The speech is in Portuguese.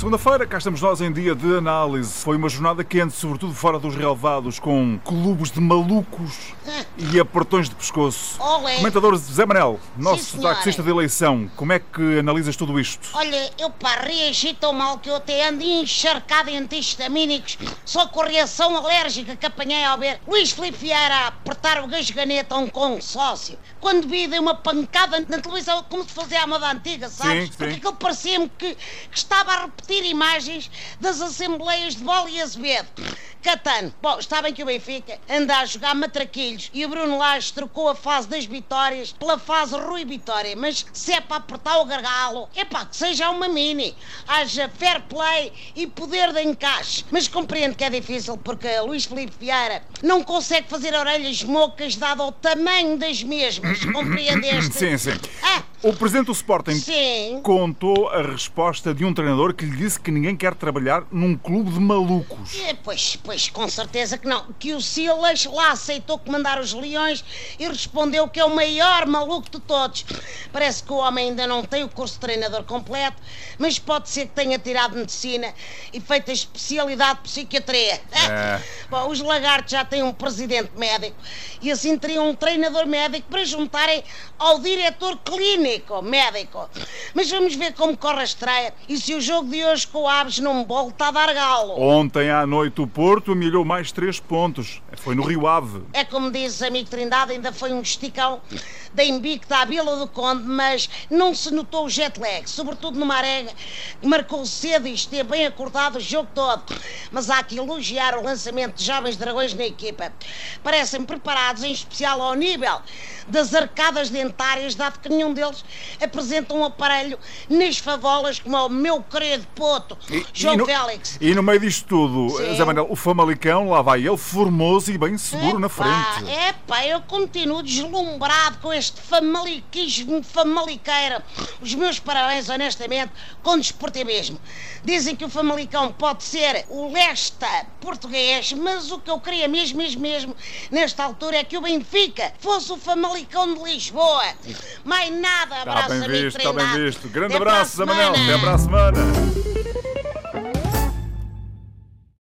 Segunda-feira, cá estamos nós em dia de análise. Foi uma jornada quente, sobretudo fora dos relevados, com clubes de malucos e apertões de pescoço. Olé. Comentador Zé Manel, nosso senhora. taxista de eleição, como é que analisas tudo isto? Olha, eu pá, reagi tão mal que eu até ando encharcado em antihistamínicos só com a reação alérgica que apanhei ao ver Luís Filipe Vieira a apertar o gasganete a um consórcio. Quando vi, dei uma pancada na televisão como se fosse a moda antiga, sabes? Sim, sim. Porque aquilo parecia-me que, que estava a repetir imagens das assembleias de Bola e Azevedo. Catano, bom, está bem que o Benfica anda a jogar matraquilhos e o Bruno Lage trocou a fase das vitórias pela fase Rui Vitória, mas se é para apertar o gargalo, é pá, que seja uma mini, haja fair play e poder de encaixe. Mas compreendo que é difícil porque Luís Filipe Vieira não consegue fazer orelhas mocas dado ao tamanho das mesmas, compreendeste? Sim, sim. Ah, O presidente do Sporting sim. contou a resposta de um treinador que lhe disse que ninguém quer trabalhar num clube de malucos. É, Pois, pois, com certeza que não. Que o Silas lá aceitou comandar os leões e respondeu que é o maior maluco de todos. Parece que o homem ainda não tem o curso de treinador completo, mas pode ser que tenha tirado medicina e feito a especialidade de psiquiatria. É. Bom, os lagartos já têm um presidente médico e assim teriam um treinador médico para juntarem ao diretor clínico médico. Mas vamos ver como corre a estreia e se o jogo de hoje com o Aves não me volta a dar galo. Ontem à noite o Porto amelhou mais três pontos. Foi no Rio Ave. É como diz amigo Trindade, ainda foi um esticão da Invicta à Vila do Conde, mas não se notou o jet lag, sobretudo no Marega, que marcou cedo e esteve bem acordado o jogo todo. Mas há que elogiar o lançamento de jovens dragões na equipa. Parecem preparados, em especial ao nível das arcadas dentárias, dado que nenhum deles apresenta um aparelho nas favolas como o meu querido Poto, João no, Félix. e no meio disto tudo, Sim. Zé Manuel, o Famalicão, lá vai ele, formoso e bem seguro na frente. É pá, eu continuo deslumbrado com este famaliquismo famaliqueira. Os meus parabéns, honestamente, com desportivismo. Dizem que o Famalicão pode ser o Lesta português, mas o que eu queria mesmo, mesmo, mesmo, nesta altura, é que o Benfica fosse o Famalicão de Lisboa. Mais nada, abraço, bem amigo visto, está bem visto. Grande Até abraço, semana. Até para a semana.